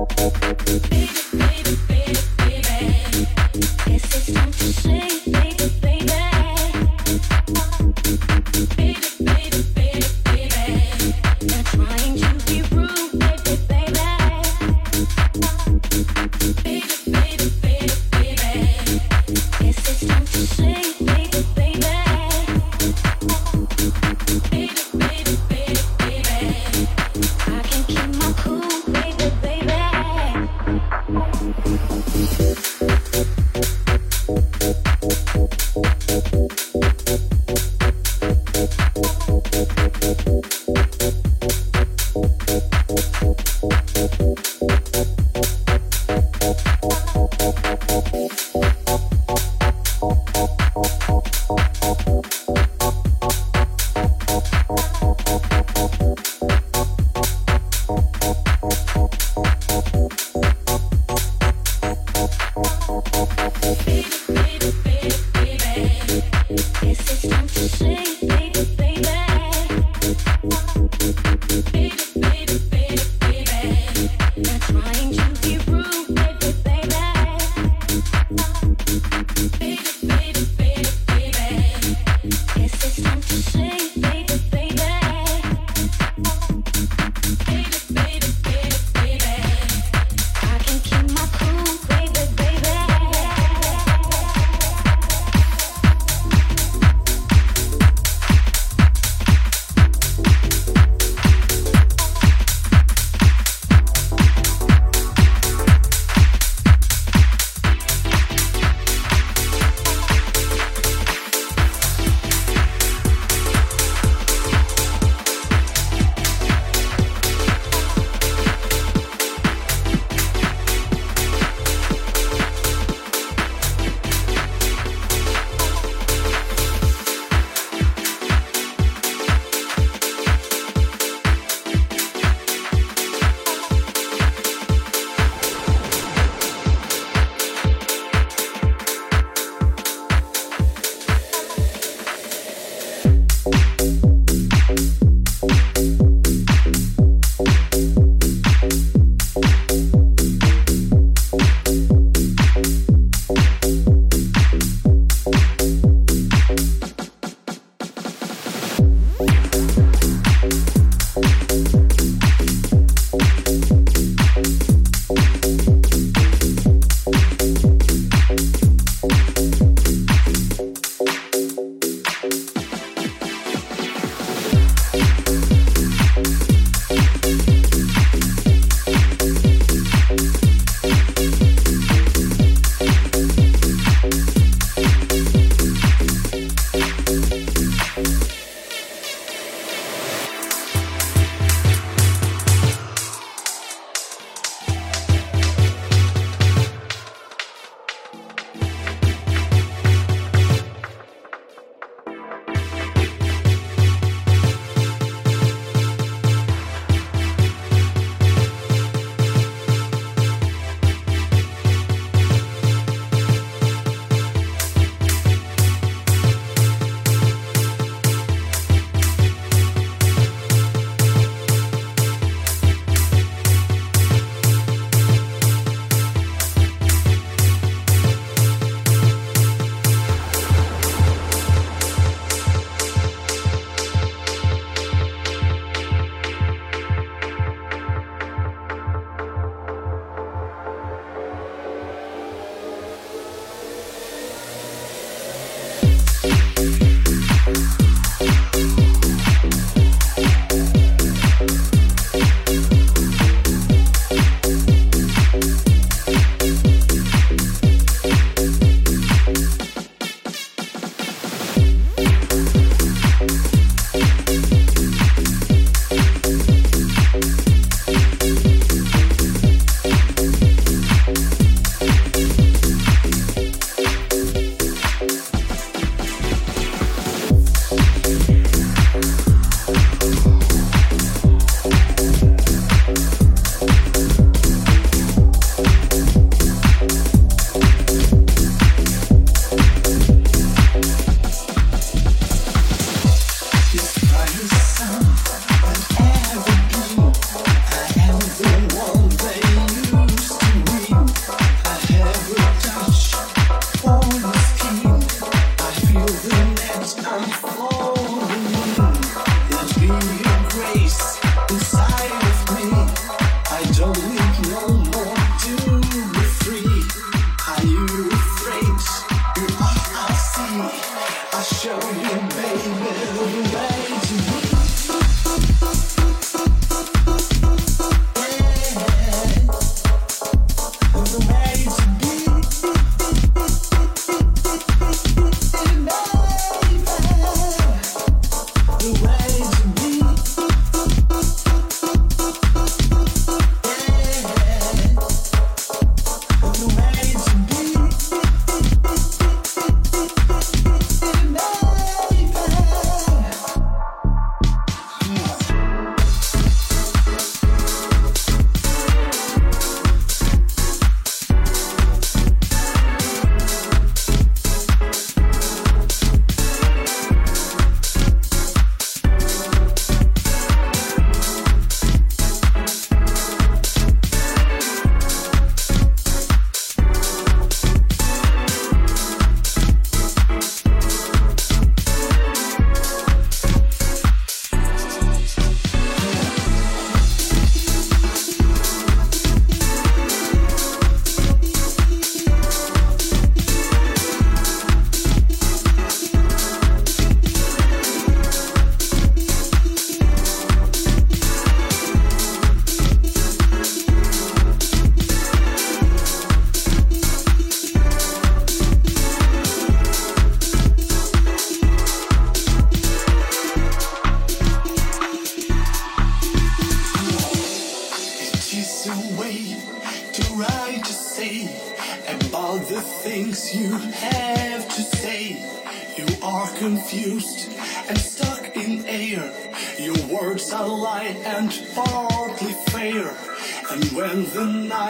Baby, baby, baby, baby. Guess it's time to say, baby, baby.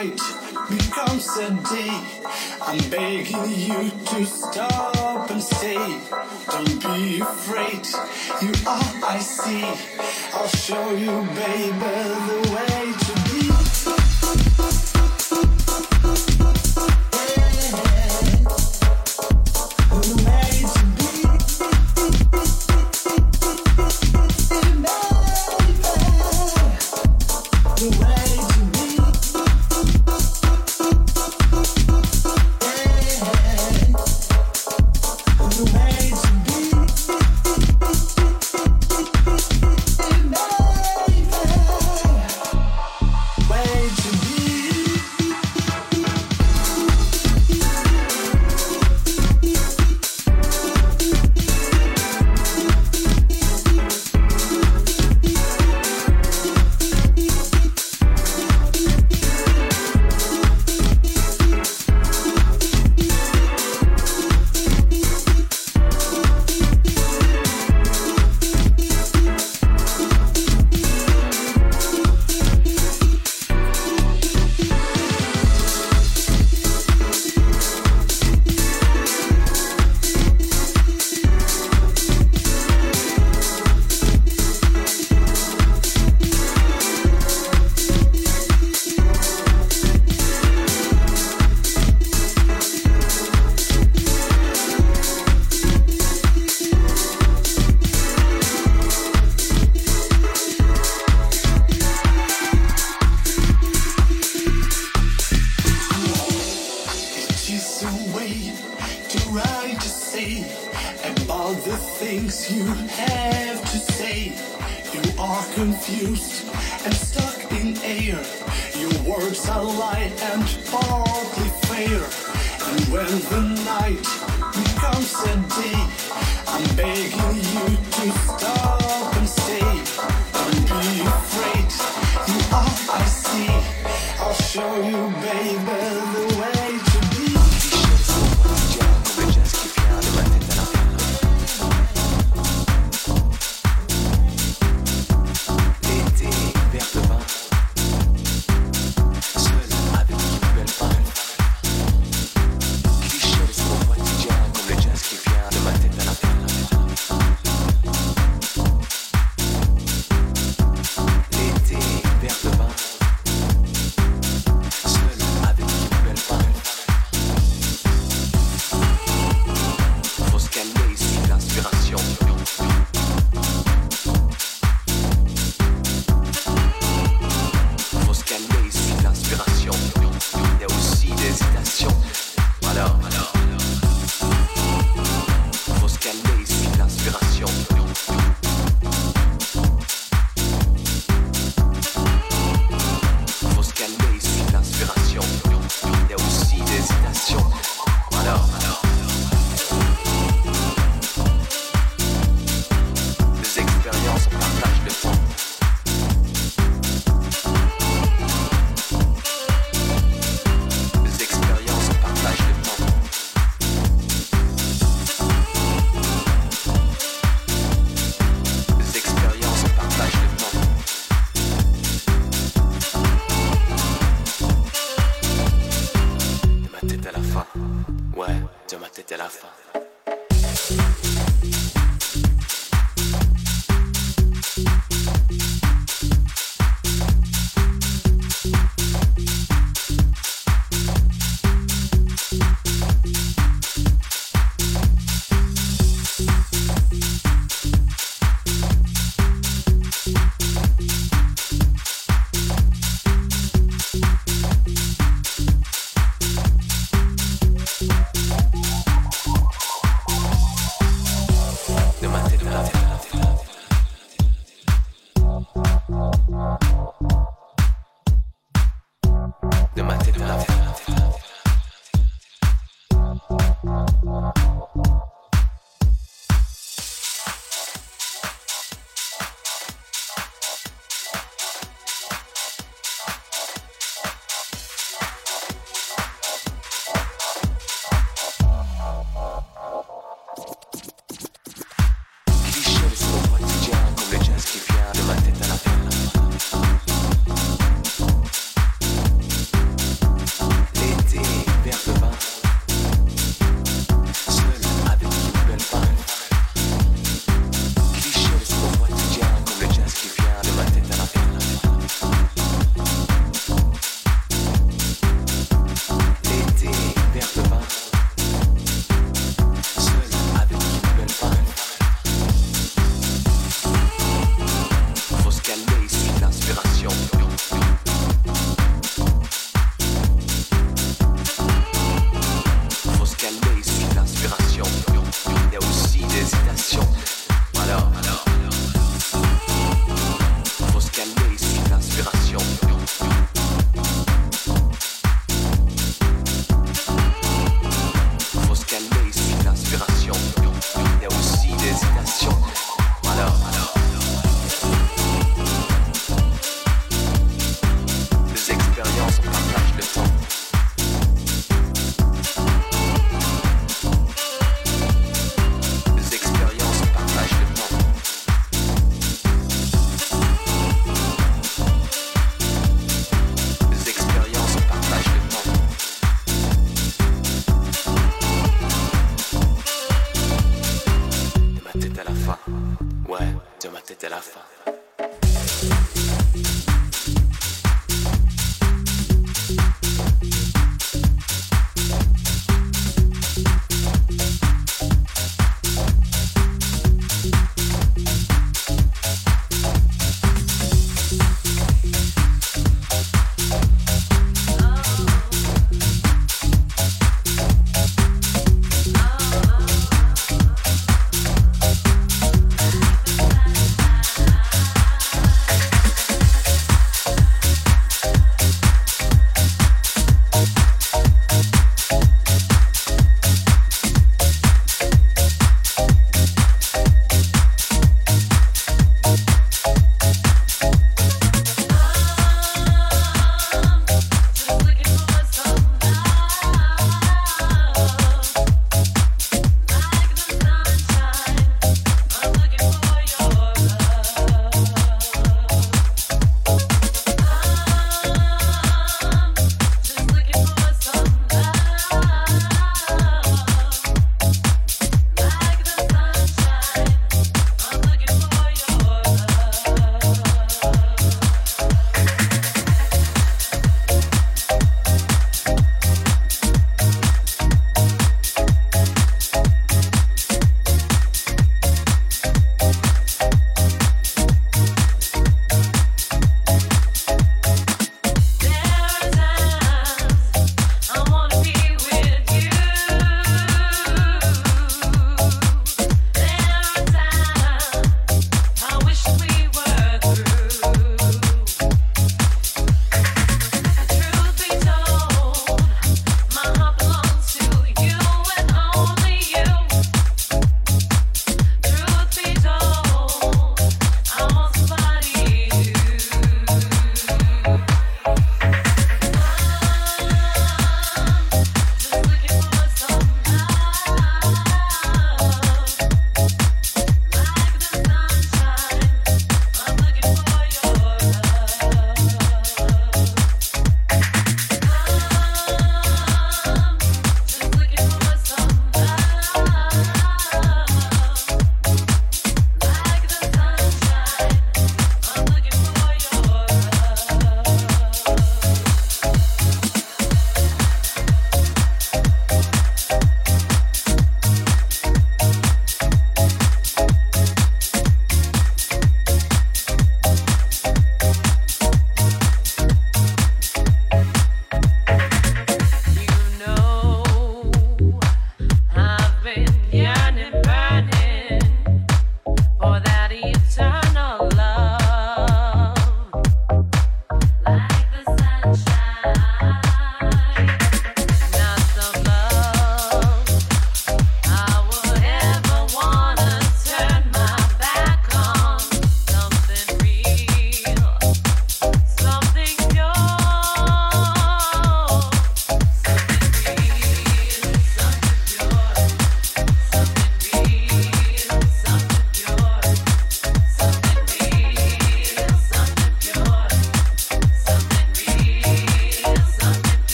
night becomes a day. I'm begging you to stop and stay. Don't be afraid, you are I see. I'll show you, baby, the way to.